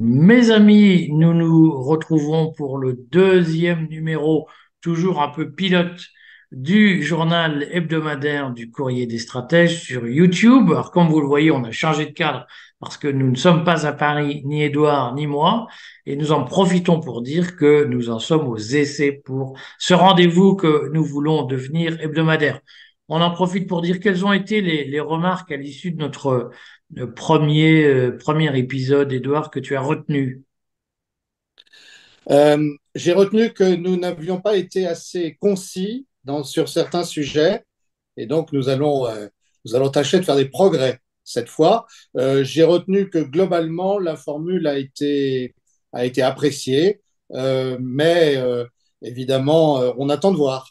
Mes amis, nous nous retrouvons pour le deuxième numéro, toujours un peu pilote, du journal hebdomadaire du Courrier des Stratèges sur YouTube. Alors, comme vous le voyez, on a changé de cadre parce que nous ne sommes pas à Paris, ni Édouard, ni moi, et nous en profitons pour dire que nous en sommes aux essais pour ce rendez-vous que nous voulons devenir hebdomadaire. On en profite pour dire quelles ont été les, remarques à l'issue de notre le premier, euh, premier épisode, Edouard, que tu as retenu? Euh, J'ai retenu que nous n'avions pas été assez concis sur certains sujets et donc nous allons, euh, nous allons tâcher de faire des progrès cette fois. J'ai retenu que globalement, la formule a été, appréciée, mais évidemment, on attend de voir.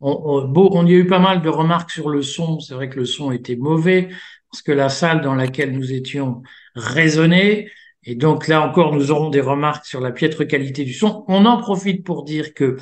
On, on, y a eu pas mal de remarques sur le son. C'est vrai que le son était mauvais parce que la salle dans laquelle nous étions résonnait. Et donc là encore, nous aurons des remarques sur la piètre qualité du son. On en profite pour dire que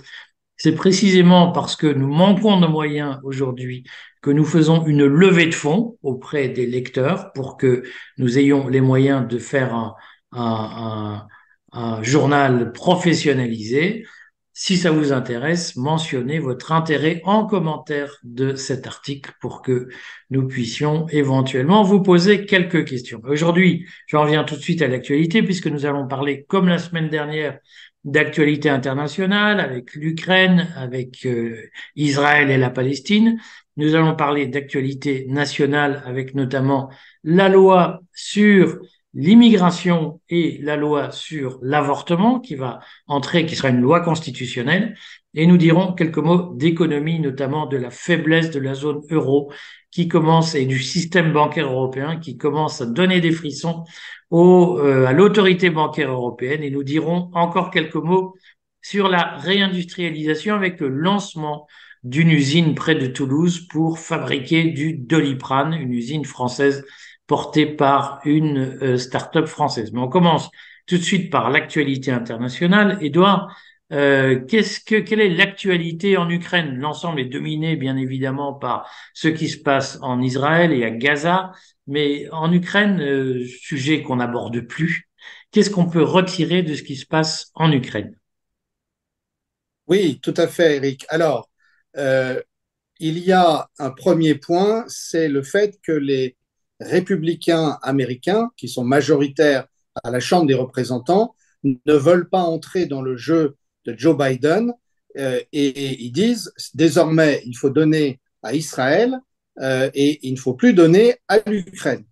c'est précisément parce que nous manquons de moyens aujourd'hui que nous faisons une levée de fonds auprès des lecteurs pour que nous ayons les moyens de faire un, un, un, un journal professionnalisé. Si ça vous intéresse, mentionnez votre intérêt en commentaire de cet article pour que nous puissions éventuellement vous poser quelques questions. Aujourd'hui, j'en viens tout de suite à l'actualité puisque nous allons parler, comme la semaine dernière, d'actualité internationale avec l'Ukraine, avec euh, Israël et la Palestine. Nous allons parler d'actualité nationale avec notamment la loi sur l'immigration et la loi sur l'avortement qui va entrer, qui sera une loi constitutionnelle, et nous dirons quelques mots d'économie, notamment de la faiblesse de la zone euro qui commence et du système bancaire européen qui commence à donner des frissons euh, à l'autorité bancaire européenne, et nous dirons encore quelques mots sur la réindustrialisation avec le lancement d'une usine près de Toulouse pour fabriquer du doliprane, une usine française porté par une euh, start-up française. Mais on commence tout de suite par l'actualité internationale. Edouard, euh, qu'est-ce que, quelle est l'actualité en Ukraine? L'ensemble est dominé bien évidemment par ce qui se passe en Israël et à Gaza, mais en Ukraine, euh, sujet qu'on n'aborde plus, qu'est-ce qu'on peut retirer de ce qui se passe en Ukraine? Oui, tout à fait, Eric. Alors, euh, il y a un premier point, c'est le fait que les républicains américains, qui sont majoritaires à la Chambre des représentants, ne veulent pas entrer dans le jeu de Joe Biden euh, et, ils disent désormais il faut donner à Israël euh, et il ne faut plus donner à l'Ukraine.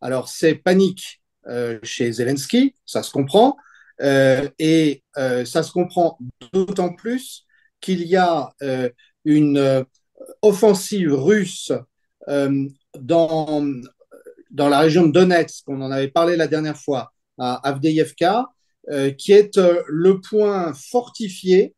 Alors c'est panique euh, chez Zelensky, ça se comprend, et ça se comprend d'autant plus qu'il y a une offensive russe dans, dans la région de Donetsk, on en avait parlé la dernière fois, à Avdeyevka, qui est euh, le point fortifié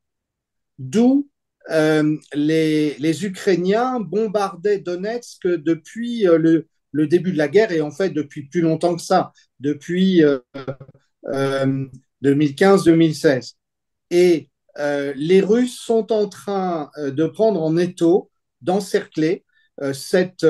d'où euh, les, Ukrainiens bombardaient Donetsk depuis le, début de la guerre et en fait depuis plus longtemps que ça, depuis 2015-2016. Et les Russes sont en train de prendre en étau, d'encercler cette,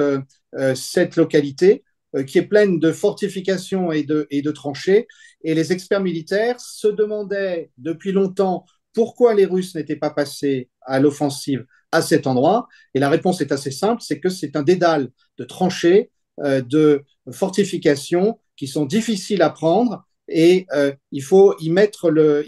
cette localité euh, qui est pleine de fortifications et de, tranchées. Et les experts militaires se demandaient depuis longtemps pourquoi les Russes n'étaient pas passés à l'offensive à cet endroit. Et la réponse est assez simple, c'est que c'est un dédale de tranchées, euh, de fortifications qui sont difficiles à prendre et euh, il, faut y mettre le,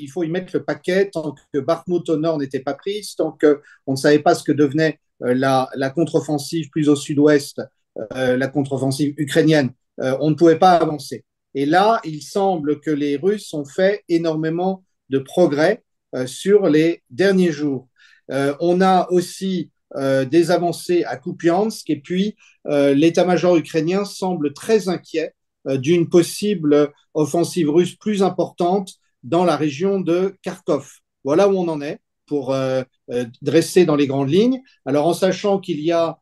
paquet tant que Bakhmut au nord n'était pas prise, tant qu'on ne savait pas ce que devenait la, contre-offensive plus au sud-ouest euh, la contre-offensive ukrainienne. Euh, on ne pouvait pas avancer. Et là, il semble que les Russes ont fait énormément de progrès euh, sur les derniers jours. on a aussi des avancées à Kupiansk et puis l'état-major ukrainien semble très inquiet d'une possible offensive russe plus importante dans la région de Kharkov. Voilà où on en est pour dresser dans les grandes lignes. Alors en sachant qu'il y a euh,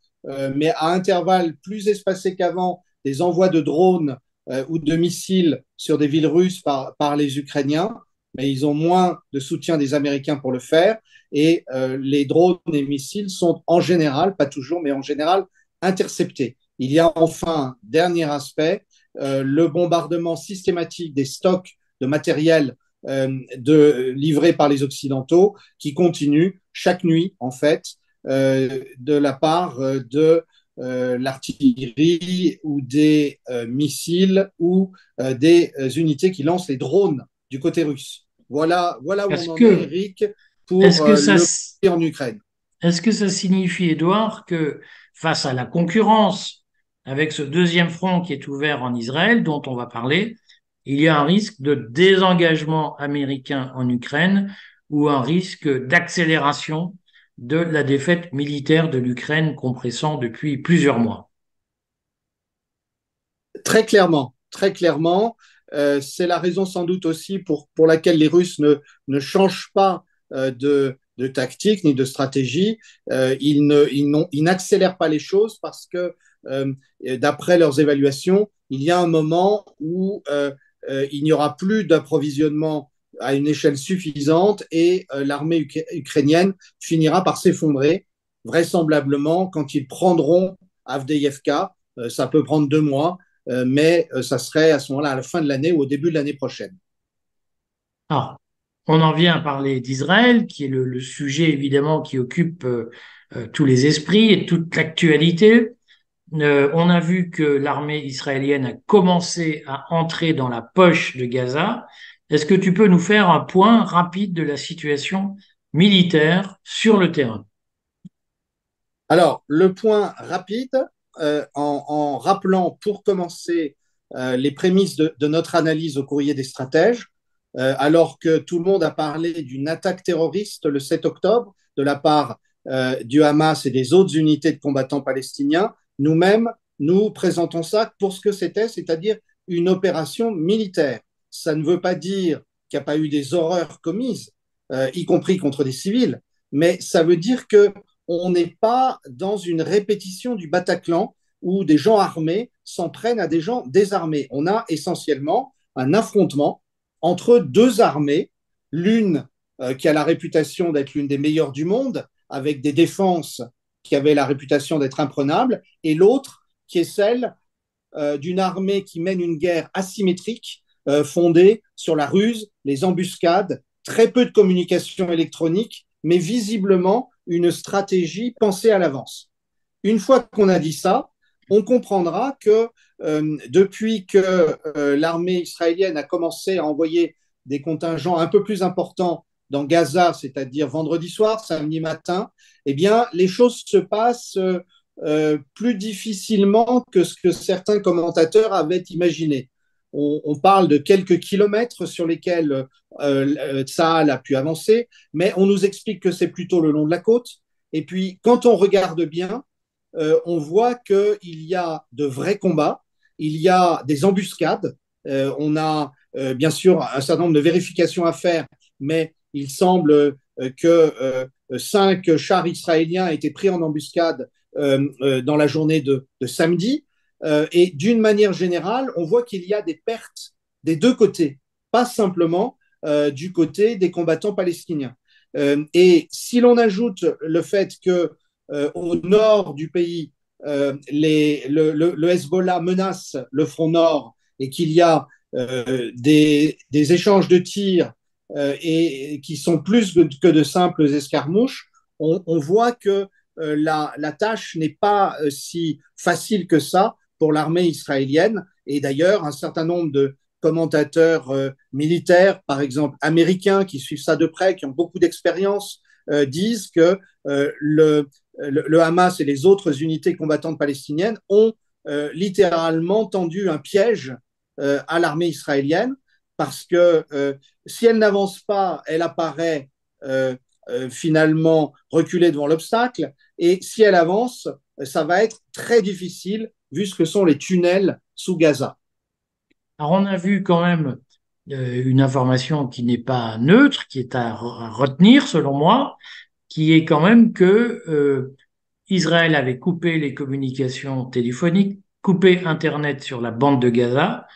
mais à intervalles plus espacés qu'avant, des envois de drones ou de missiles sur des villes russes par, par les Ukrainiens, mais ils ont moins de soutien des Américains pour le faire. Et euh, les drones et missiles sont en général, pas toujours, mais en général, interceptés. Il y a enfin, dernier aspect, euh, le bombardement systématique des stocks de matériel euh, de, livrés par les Occidentaux qui continue chaque nuit, en fait, euh, de la part de euh, l'artillerie ou des euh, missiles ou euh, des unités qui lancent les drones du côté russe. Voilà, voilà où on en est, Eric, pour que ça, le en Ukraine. Est-ce que ça signifie, Edouard, que face à la concurrence avec ce deuxième front qui est ouvert en Israël, dont on va parler, il y a un risque de désengagement américain en Ukraine ou un risque d'accélération de la défaite militaire de l'Ukraine compressant depuis plusieurs mois. Très clairement, très clairement. Euh, c'est la raison sans doute aussi pour, pour laquelle les Russes ne, ne changent pas euh, de, de, tactique ni de stratégie. Euh, ils, ne, ils, n'accélèrent pas les choses parce que, d'après leurs évaluations, il y a un moment où il n'y aura plus d'approvisionnement à une échelle suffisante et euh, l'armée ukrainienne finira par s'effondrer, vraisemblablement quand ils prendront Avdeyevka. Euh, ça peut prendre deux mois, euh, mais ça serait à ce moment-là à la fin de l'année ou au début de l'année prochaine. Alors, on en vient à parler d'Israël, qui est le, sujet évidemment qui occupe tous les esprits et toute l'actualité. on a vu que l'armée israélienne a commencé à entrer dans la poche de Gaza est-ce que tu peux nous faire un point rapide de la situation militaire sur le terrain? Alors, le point rapide, euh, en, rappelant pour commencer euh, les prémices de, notre analyse au courrier des stratèges, euh, alors que tout le monde a parlé d'une attaque terroriste le 7 octobre de la part du Hamas et des autres unités de combattants palestiniens, nous-mêmes, nous présentons ça pour ce que c'était, c'est-à-dire une opération militaire ça ne veut pas dire qu'il n'y a pas eu des horreurs commises, euh, y compris contre des civils, mais ça veut dire que on n'est pas dans une répétition du Bataclan où des gens armés s'en prennent à des gens désarmés. On a essentiellement un affrontement entre deux armées, l'une euh, qui a la réputation d'être l'une des meilleures du monde, avec des défenses qui avaient la réputation d'être imprenables, et l'autre qui est celle euh, d'une armée qui mène une guerre asymétrique euh, fondée sur la ruse, les embuscades, très peu de communication électronique, mais visiblement une stratégie pensée à l'avance. Une fois qu'on a dit ça, on comprendra que euh, depuis que euh, l'armée israélienne a commencé à envoyer des contingents un peu plus importants dans Gaza, c'est-à-dire vendredi soir, samedi matin, eh bien, les choses se passent plus difficilement que ce que certains commentateurs avaient imaginé on, parle de quelques kilomètres sur lesquels euh, euh a pu avancer, mais on nous explique que c'est plutôt le long de la côte. Et puis, quand on regarde bien, euh, on voit qu'il y a de vrais combats, il y a des embuscades, euh, on a bien sûr un certain nombre de vérifications à faire, mais il semble que cinq chars israéliens aient été pris en embuscade dans la journée de samedi. Euh, et d'une manière générale, on voit qu'il y a des pertes des deux côtés, pas simplement euh, du côté des combattants palestiniens. Euh, et si l'on ajoute le fait que au nord du pays, le, Hezbollah menace le front nord et qu'il y a des, échanges de tirs et qui sont plus que de simples escarmouches, on, voit que la, tâche n'est pas si facile que ça pour l'armée israélienne. Et d'ailleurs, un certain nombre de commentateurs euh, militaires, par exemple américains, qui suivent ça de près, qui ont beaucoup d'expérience, euh, disent que euh, le, le, Hamas et les autres unités combattantes palestiniennes ont littéralement tendu un piège à l'armée israélienne parce que si elle n'avance pas, elle apparaît finalement reculée devant l'obstacle, et si elle avance, ça va être très difficile vu ce que sont les tunnels sous Gaza. Alors on a vu quand même euh, une information qui n'est pas neutre, qui est à, retenir selon moi, qui est quand même que euh, Israël avait coupé les communications téléphoniques couper Internet sur la bande de Gaza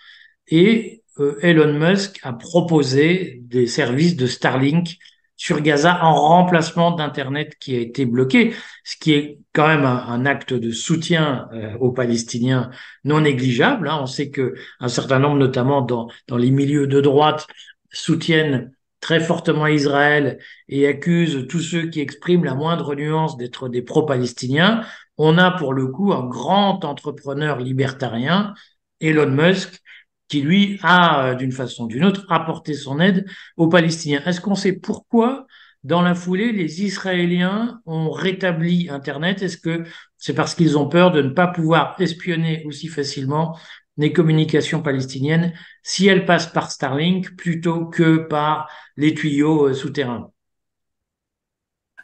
et euh, Elon Musk a proposé des services de Starlink sur Gaza en remplacement d'Internet qui a été bloqué, ce qui est quand même un, acte de soutien euh, aux Palestiniens non négligeable. Hein. On sait que un certain nombre, notamment dans, dans les milieux de droite, soutiennent très fortement Israël et accusent tous ceux qui expriment la moindre nuance d'être des pro-palestiniens. On a pour le coup un grand entrepreneur libertarien, Elon Musk, qui lui a, euh, d'une façon ou d'une autre, apporté son aide aux Palestiniens. Est-ce qu'on sait pourquoi, dans la foulée, les Israéliens ont rétabli Internet? Est-ce que c'est parce qu'ils ont peur de ne pas pouvoir espionner aussi facilement les communications palestiniennes si elles passent par Starlink plutôt que par les tuyaux euh, souterrains?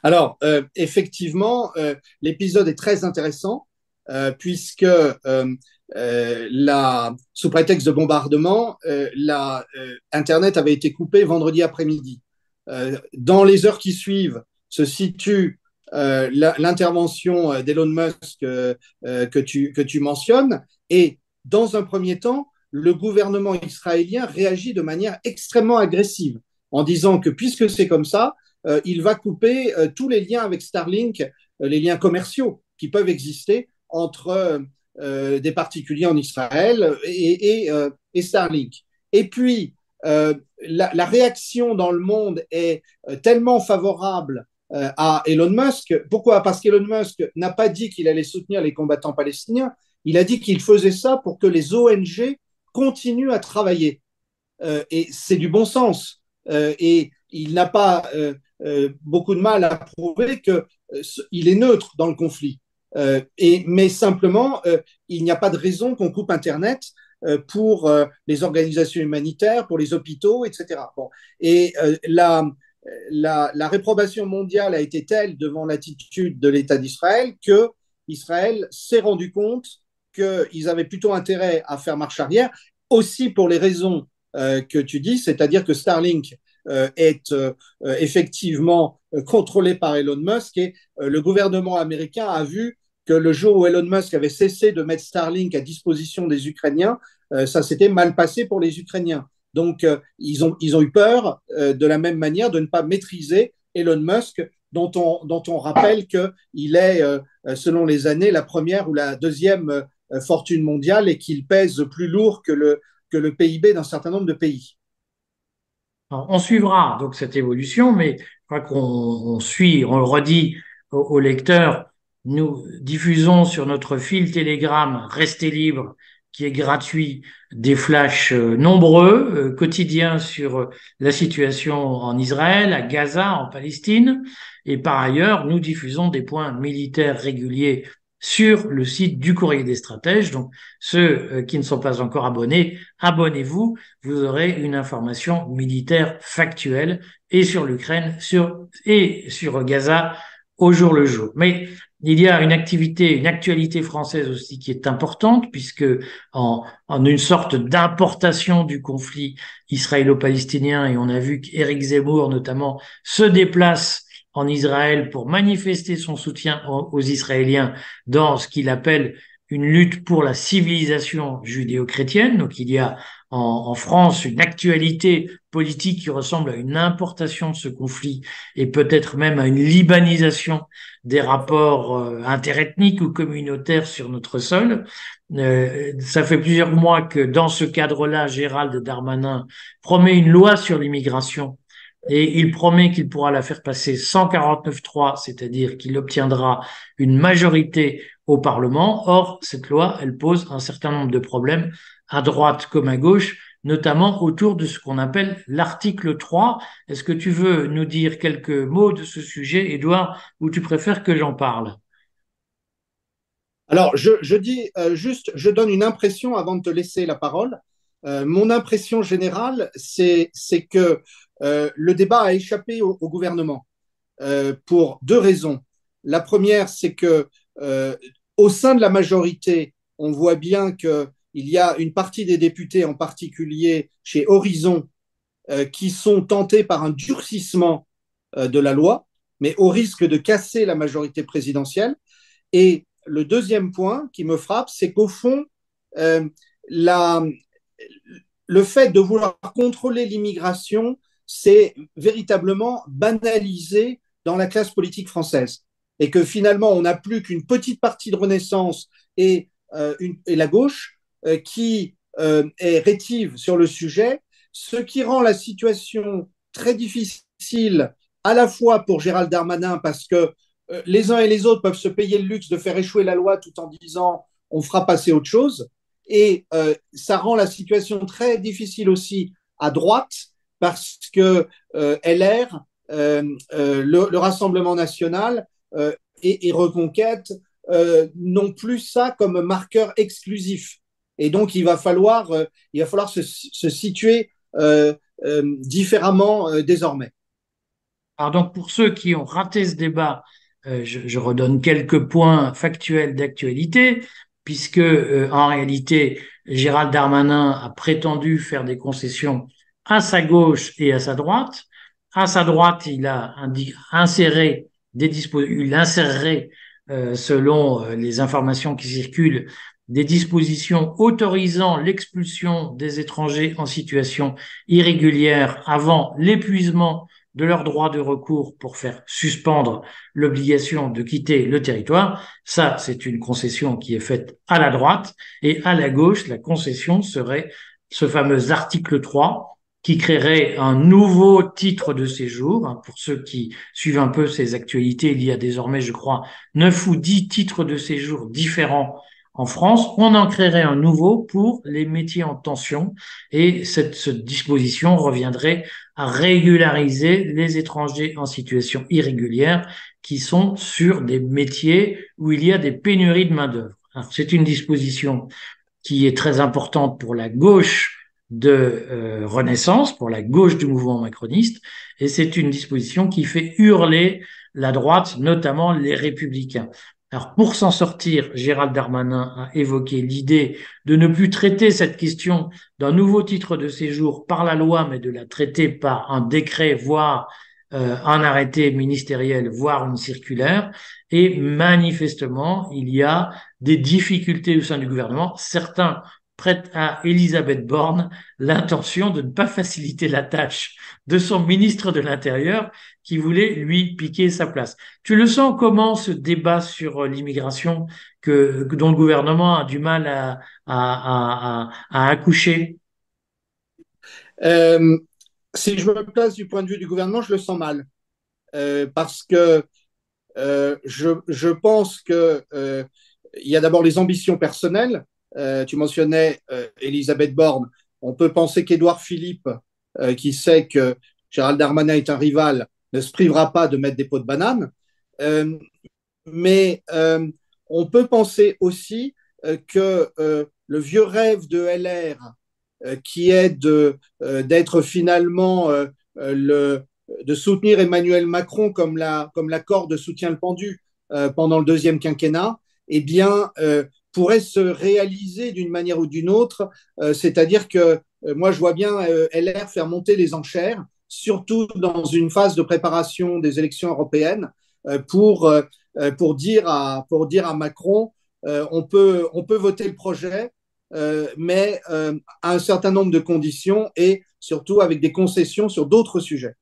Alors, euh, effectivement, l'épisode est très intéressant puisque euh, sous prétexte de bombardement, euh, la, euh, Internet avait été coupé vendredi après-midi. dans les heures qui suivent se situe l'intervention d'Elon Musk que, tu, que tu mentionnes. Et dans un premier temps, le gouvernement israélien réagit de manière extrêmement agressive en disant que puisque c'est comme ça, il va couper tous les liens avec Starlink, les liens commerciaux qui peuvent exister entre euh, des particuliers en Israël et, et, euh, et Starlink. Et puis, euh, la, la, réaction dans le monde est tellement favorable à Elon Musk. Pourquoi? Parce qu'Elon Musk n'a pas dit qu'il allait soutenir les combattants palestiniens, il a dit qu'il faisait ça pour que les ONG continuent à travailler. et c'est du bon sens. et il n'a pas beaucoup de mal à prouver qu'il est neutre dans le conflit. Euh, et, mais simplement, euh, il n'y a pas de raison qu'on coupe Internet euh, pour les organisations humanitaires, pour les hôpitaux, etc. Bon. Et la, la, la, réprobation mondiale a été telle devant l'attitude de l'État d'Israël que Israël s'est rendu compte qu'ils avaient plutôt intérêt à faire marche arrière, aussi pour les raisons que tu dis, c'est-à-dire que Starlink est effectivement contrôlé par Elon Musk et le gouvernement américain a vu que le jour où Elon Musk avait cessé de mettre Starlink à disposition des Ukrainiens, euh, ça s'était mal passé pour les Ukrainiens. Donc, euh, ils, ont, ils ont eu peur euh, de la même manière de ne pas maîtriser Elon Musk, dont on, dont on rappelle qu'il est, selon les années, la première ou la deuxième fortune mondiale et qu'il pèse plus lourd que le, que le PIB d'un certain nombre de pays. on suivra donc cette évolution, mais je crois qu'on suit, on le redit aux lecteurs, nous diffusons sur notre fil Telegram Restez libre, qui est gratuit, des flashs euh, nombreux, euh, quotidiens sur euh, la situation en Israël, à Gaza, en Palestine. Et par ailleurs, nous diffusons des points militaires réguliers sur le site du Courrier des Stratèges. Donc, ceux qui ne sont pas encore abonnés, abonnez-vous. Vous aurez une information militaire factuelle et sur l'Ukraine sur, et sur Gaza au jour le jour. Mais il y a une activité, une actualité française aussi qui est importante, puisque en, une sorte d'importation du conflit israélo-palestinien, et on a vu qu'Éric Zemmour notamment se déplace en Israël pour manifester son soutien aux, Israéliens dans ce qu'il appelle une lutte pour la civilisation judéo-chrétienne. Donc il y a en, France une actualité politique qui ressemble à une importation de ce conflit et peut-être même à une libanisation des rapports euh, interethniques ou communautaires sur notre sol. Euh, ça fait plusieurs mois que dans ce cadre-là, Gérald Darmanin promet une loi sur l'immigration et il promet qu'il pourra la faire passer 149.3, c'est-à-dire qu'il obtiendra une majorité au Parlement. Or, cette loi, elle pose un certain nombre de problèmes à droite comme à gauche, notamment autour de ce qu'on appelle l'article 3. Est-ce que tu veux nous dire quelques mots de ce sujet, Edouard, ou tu préfères que j'en parle? Alors, je, dis euh, juste, je donne une impression avant de te laisser la parole. Euh, mon impression générale, c'est que euh, le débat a échappé au, au gouvernement pour deux raisons. La première, c'est que au sein de la majorité, on voit bien que il y a une partie des députés, en particulier chez Horizon, euh, qui sont tentés par un durcissement euh, de la loi, mais au risque de casser la majorité présidentielle. Et le deuxième point qui me frappe, c'est qu'au fond, la, le fait de vouloir contrôler l'immigration, c'est véritablement banalisé dans la classe politique française. Et que finalement, on n'a plus qu'une petite partie de Renaissance et, euh, la gauche euh, qui euh, est rétive sur le sujet, ce qui rend la situation très difficile à la fois pour Gérald Darmanin, parce que euh, les uns et les autres peuvent se payer le luxe de faire échouer la loi tout en disant on fera passer autre chose, et euh, ça rend la situation très difficile aussi à droite parce que euh, LR, euh, euh, le, le, Rassemblement national euh, et, et, Reconquête n'ont plus ça comme marqueur exclusif. Et donc, il va falloir, il va falloir se, situer différemment désormais. Alors donc, pour ceux qui ont raté ce débat, je, je redonne quelques points factuels d'actualité puisque euh, en réalité, Gérald Darmanin a prétendu faire des concessions à sa gauche et à sa droite. À sa droite, il a inséré des dispositions, il insérerait, euh, selon euh, les informations qui circulent, des dispositions autorisant l'expulsion des étrangers en situation irrégulière avant l'épuisement de leur droit de recours pour faire suspendre l'obligation de quitter le territoire. Ça, c'est une concession qui est faite à la droite et à la gauche, la concession serait ce fameux article 3 qui créerait un nouveau titre de séjour. Pour ceux qui suivent un peu ces actualités, il y a désormais, je crois, neuf ou dix titres de séjour différents en France, on en créerait un nouveau pour les métiers en tension et cette, disposition reviendrait à régulariser les étrangers en situation irrégulière qui sont sur des métiers où il y a des pénuries de main-d'œuvre. C'est une disposition qui est très importante pour la gauche de euh, Renaissance, pour la gauche du mouvement macroniste, et c'est une disposition qui fait hurler la droite, notamment les républicains. Alors pour s'en sortir, Gérald Darmanin a évoqué l'idée de ne plus traiter cette question d'un nouveau titre de séjour par la loi, mais de la traiter par un décret, voire euh, un arrêté ministériel, voire une circulaire. Et manifestement, il y a des difficultés au sein du gouvernement. Certains prête à Elisabeth Borne l'intention de ne pas faciliter la tâche de son ministre de l'Intérieur qui voulait lui piquer sa place. Tu le sens comment ce débat sur l'immigration que, dont le gouvernement a du mal à, accoucher? Euh, Si je me place du point de vue du gouvernement, je le sens mal. Euh, parce que euh, je, je, pense que euh, il y a d'abord les ambitions personnelles euh, tu mentionnais euh, Elisabeth Borne. On peut penser qu'Édouard Philippe, euh, qui sait que Gérald Darmanin est un rival, ne se privera pas de mettre des pots de banane. mais on peut penser aussi que le vieux rêve de LR, qui est de d'être finalement le de soutenir Emmanuel Macron comme la comme la corde soutient le pendu pendant le deuxième quinquennat, eh bien pourrait se réaliser d'une manière ou d'une autre. Euh, c'est-à-dire que euh, moi, je vois bien euh, LR faire monter les enchères, surtout dans une phase de préparation des élections européennes, pour, pour, dire, à, pour dire à Macron, on, peut, on peut voter le projet, mais à un certain nombre de conditions et surtout avec des concessions sur d'autres sujets.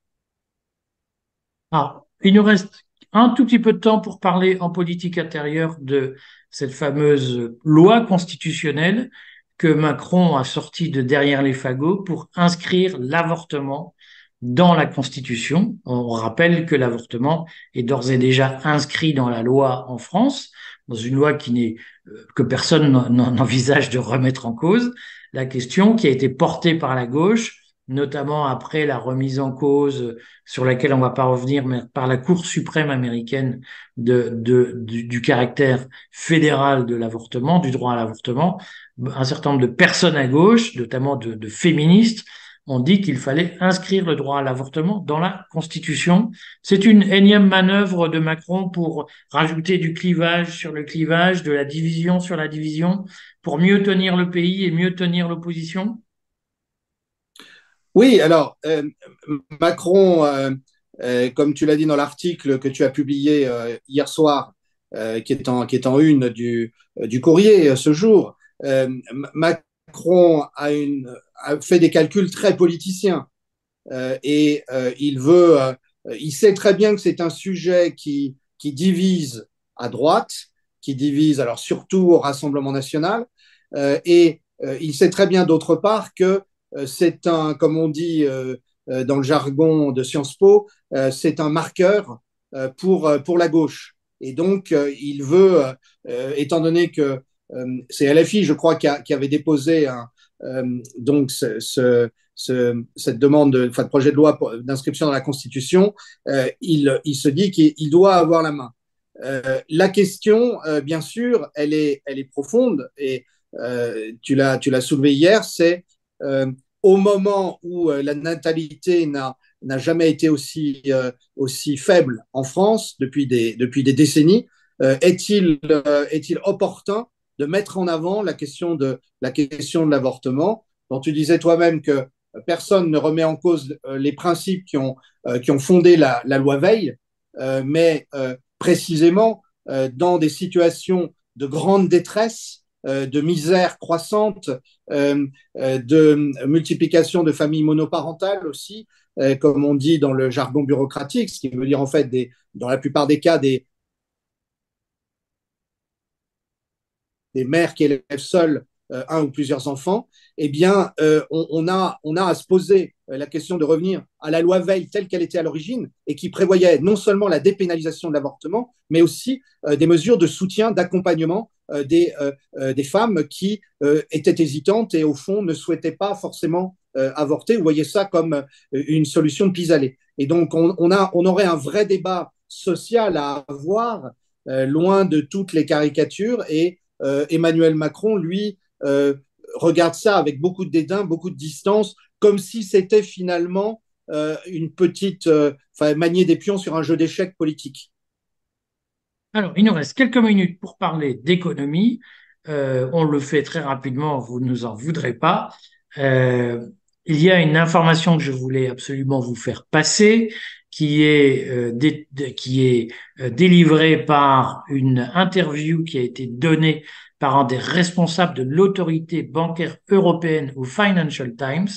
Alors, il nous reste un tout petit peu de temps pour parler en politique intérieure de cette fameuse loi constitutionnelle que Macron a sortie de derrière les fagots pour inscrire l'avortement dans la Constitution. On rappelle que l'avortement est d'ores et déjà inscrit dans la loi en France, dans une loi qui n'est euh, que personne n'envisage de remettre en cause. La question qui a été portée par la gauche notamment après la remise en cause sur laquelle on va pas revenir, mais par la Cour suprême américaine de, du, caractère fédéral de l'avortement, du droit à l'avortement, un certain nombre de personnes à gauche, notamment de, de féministes, ont dit qu'il fallait inscrire le droit à l'avortement dans la Constitution. C'est une énième manœuvre de Macron pour rajouter du clivage sur le clivage, de la division sur la division, pour mieux tenir le pays et mieux tenir l'opposition. Oui, alors, euh, Macron, euh, euh, comme tu l'as dit dans l'article que tu as publié euh, hier soir, euh, qui, est en, qui est en une du, du courrier ce jour, Macron a, une, a fait des calculs très politiciens et il veut, il sait très bien que c'est un sujet qui, qui divise à droite, qui divise alors surtout au Rassemblement national, et il sait très bien d'autre part que c'est un, comme on dit dans le jargon de Sciences Po, c'est un marqueur pour, pour la gauche. Et donc, il veut, étant donné que c'est LFI, je crois, qui, avait déposé donc ce, cette demande de, enfin, de projet de loi d'inscription dans la Constitution, il, il, se dit qu'il doit avoir la main. la question, bien sûr, elle est, elle est profonde et euh, tu l'as tu l'as hier, c'est euh, au moment où euh, la natalité n'a n'a jamais été aussi aussi faible en France depuis des depuis des décennies, est-il est-il opportun de mettre en avant la question de la question de l'avortement? Dont tu disais toi-même que personne ne remet en cause les principes qui ont qui ont fondé la, la loi Veil, mais précisément dans des situations de grande détresse euh, de misère croissante, euh, euh, de multiplication de familles monoparentales aussi, comme on dit dans le jargon bureaucratique, ce qui veut dire en fait des, dans la plupart des cas des, des mères qui élèvent seules un ou plusieurs enfants, eh bien, on, a, on a à se poser la question de revenir à la loi Veil telle qu'elle était à l'origine et qui prévoyait non seulement la dépénalisation de l'avortement, mais aussi des mesures de soutien, d'accompagnement euh, des, euh, euh, des femmes qui étaient hésitantes et au fond ne souhaitaient pas forcément avorter ou voyaient ça comme une solution pis-aller. Et donc, on, a, on aurait un vrai débat social à avoir, loin de toutes les caricatures. Et Emmanuel Macron, lui, regarde ça avec beaucoup de dédain, beaucoup de distance, comme si c'était finalement une petite, enfin, manier des pions sur un jeu d'échecs politique. Alors, il nous reste quelques minutes pour parler d'économie. Euh, on le fait très rapidement, vous ne nous en voudrez pas. Euh, il y a une information que je voulais absolument vous faire passer, qui est, euh, qui est euh, délivrée par une interview qui a été donnée par un des responsables de l'autorité bancaire européenne au Financial Times,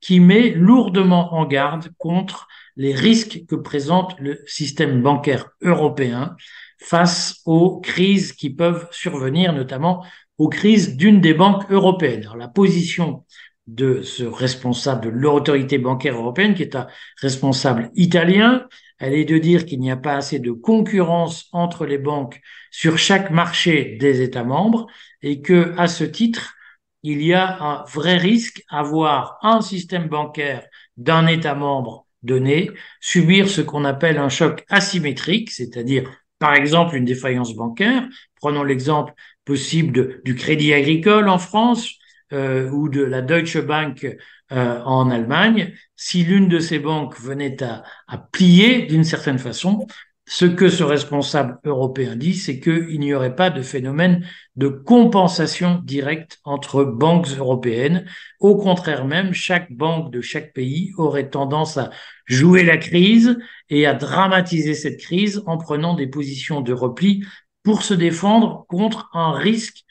qui met lourdement en garde contre les risques que présente le système bancaire européen face aux crises qui peuvent survenir, notamment aux crises d'une des banques européennes. La position de ce responsable de l'autorité bancaire européenne, qui est un responsable italien, elle est de dire qu'il n'y a pas assez de concurrence entre les banques sur chaque marché des États membres et que, à ce titre, il y a un vrai risque à voir un système bancaire d'un État membre donné subir ce qu'on appelle un choc asymétrique, c'est-à-dire par exemple une défaillance bancaire. Prenons l'exemple possible du Crédit Agricole en France euh, ou de la Deutsche Bank euh, en Allemagne. Si l'une de ces banques venait à, plier d'une certaine façon, ce que ce responsable européen dit, c'est qu'il n'y aurait pas de phénomène de compensation directe entre banques européennes. Au contraire même, chaque banque de chaque pays aurait tendance à jouer la crise et à dramatiser cette crise en prenant des positions de repli pour se défendre contre un risque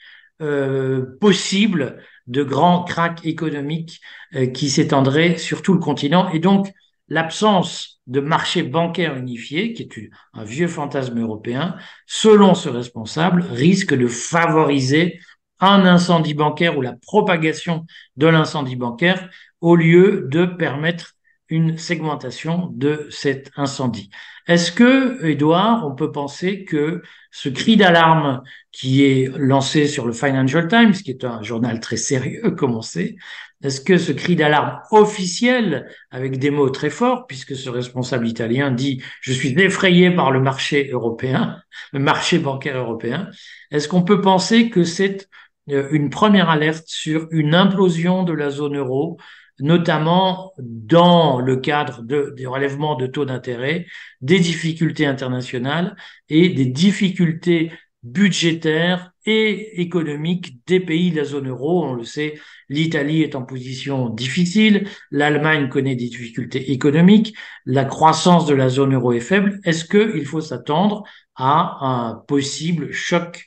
possible de grand crack économique euh, qui s'étendrait sur tout le continent. Et donc, l'absence de marché bancaire unifié, qui est un vieux fantasme européen, selon ce responsable, risque de favoriser un incendie bancaire ou la propagation de l'incendie bancaire au lieu de permettre une segmentation de cet incendie. Est-ce que, Edouard, on peut penser que ce cri d'alarme qui est lancé sur le Financial Times, qui est un journal très sérieux, comme on sait, est-ce que ce cri d'alarme officiel, avec des mots très forts, puisque ce responsable italien dit je suis effrayé par le marché européen, le marché bancaire européen, est-ce qu'on peut penser que c'est euh, une première alerte sur une implosion de la zone euro, notamment dans le cadre de, des relèvements de taux d'intérêt, des difficultés internationales et des difficultés budgétaires et économiques des pays de la zone euro. On le sait, l'Italie est en position difficile, l'Allemagne connaît des difficultés économiques, la croissance de la zone euro est faible. Est-ce qu'il faut s'attendre à un possible choc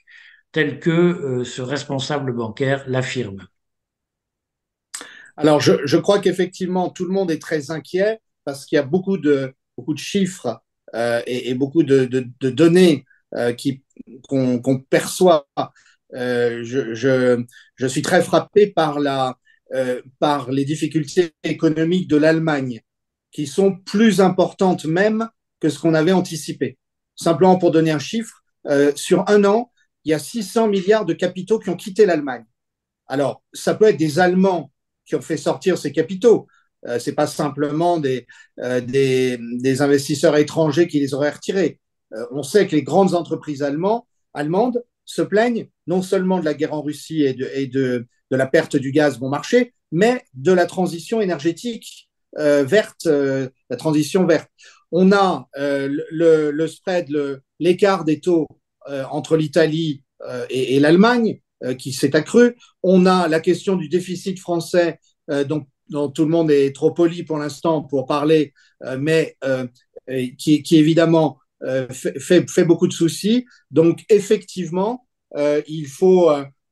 tel que ce responsable bancaire l'affirme? Alors, je, je crois qu'effectivement, tout le monde est très inquiet parce qu'il y a beaucoup de, beaucoup de chiffres euh, et, et, beaucoup de, de, de données euh, qu'on qu perçoit. Euh, je, je, je, suis très frappé par, la, euh, par les difficultés économiques de l'Allemagne, qui sont plus importantes même que ce qu'on avait anticipé. Simplement pour donner un chiffre, euh, sur un an, il y a 600 milliards de capitaux qui ont quitté l'Allemagne. Alors, ça peut être des Allemands qui ont fait sortir ces capitaux, euh, c'est pas simplement des, euh, des, investisseurs étrangers qui les auraient retirés. Euh, on sait que les grandes entreprises allemandes, se plaignent non seulement de la guerre en Russie et de, de, la perte du gaz bon marché, mais de la transition énergétique euh, verte, la transition verte. On a le, spread, l'écart des taux entre l'Italie et l'Allemagne qui s'est accru. On a la question du déficit français, donc dont tout le monde est trop poli pour l'instant pour parler, euh, mais euh, qui, qui, évidemment euh, fait, fait, fait, beaucoup de soucis. Donc effectivement, il faut,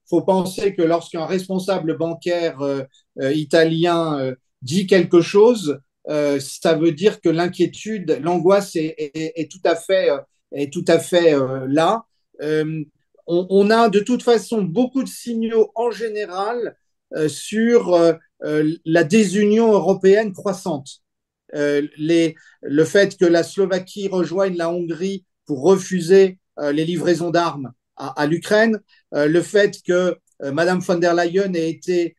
faut penser que lorsqu'un responsable bancaire italien dit quelque chose, ça veut dire que l'inquiétude, l'angoisse est, est, est, tout à fait, est tout à fait là. On, on, a de toute façon beaucoup de signaux en général sur euh, la désunion européenne croissante. Euh, les, le fait que la Slovaquie rejoigne la Hongrie pour refuser euh, les livraisons d'armes à, à l'Ukraine, le fait que Madame von der Leyen ait été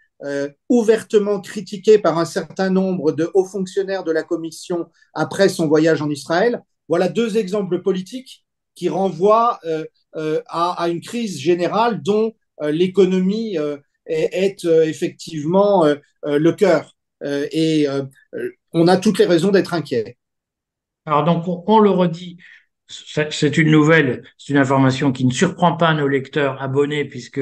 ouvertement critiquée par un certain nombre de hauts fonctionnaires de la Commission après son voyage en Israël. Voilà deux exemples politiques qui renvoient à, à, une crise générale dont l'économie est, euh, effectivement euh, euh, le cœur. et on a toutes les raisons d'être inquiet. Alors donc, on, le redit, c'est une nouvelle, c'est une information qui ne surprend pas nos lecteurs abonnés puisque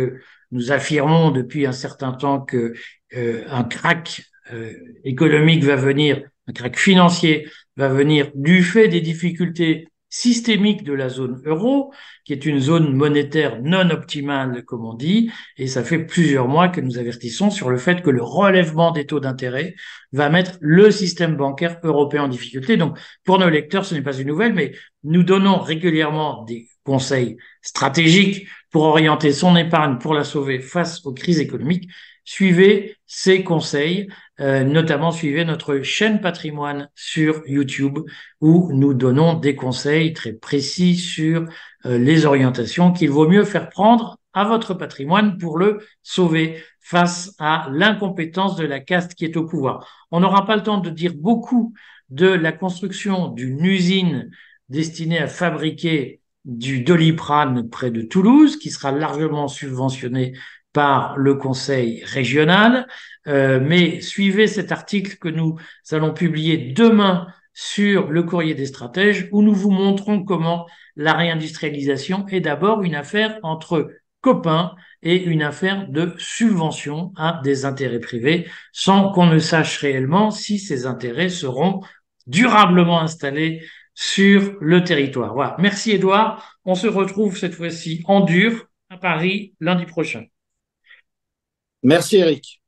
nous affirmons depuis un certain temps que euh, un crack euh, économique va venir, un crack financier va venir du fait des difficultés systémique de la zone euro, qui est une zone monétaire non optimale, comme on dit, et ça fait plusieurs mois que nous avertissons sur le fait que le relèvement des taux d'intérêt va mettre le système bancaire européen en difficulté. Donc, pour nos lecteurs, ce n'est pas une nouvelle, mais nous donnons régulièrement des conseils stratégiques pour orienter son épargne, pour la sauver face aux crises économiques. Suivez ces conseils euh, notamment suivez notre chaîne patrimoine sur YouTube où nous donnons des conseils très précis sur euh, les orientations qu'il vaut mieux faire prendre à votre patrimoine pour le sauver face à l'incompétence de la caste qui est au pouvoir. On n'aura pas le temps de dire beaucoup de la construction d'une usine destinée à fabriquer du doliprane près de Toulouse, qui sera largement subventionné par le Conseil régional. Euh, mais suivez cet article que nous allons publier demain sur le courrier des stratèges où nous vous montrons comment la réindustrialisation est d'abord une affaire entre copains et une affaire de subvention à des intérêts privés sans qu'on ne sache réellement si ces intérêts seront durablement installés sur le territoire. Voilà. Merci Edouard. On se retrouve cette fois-ci en dur à Paris lundi prochain. Merci Eric.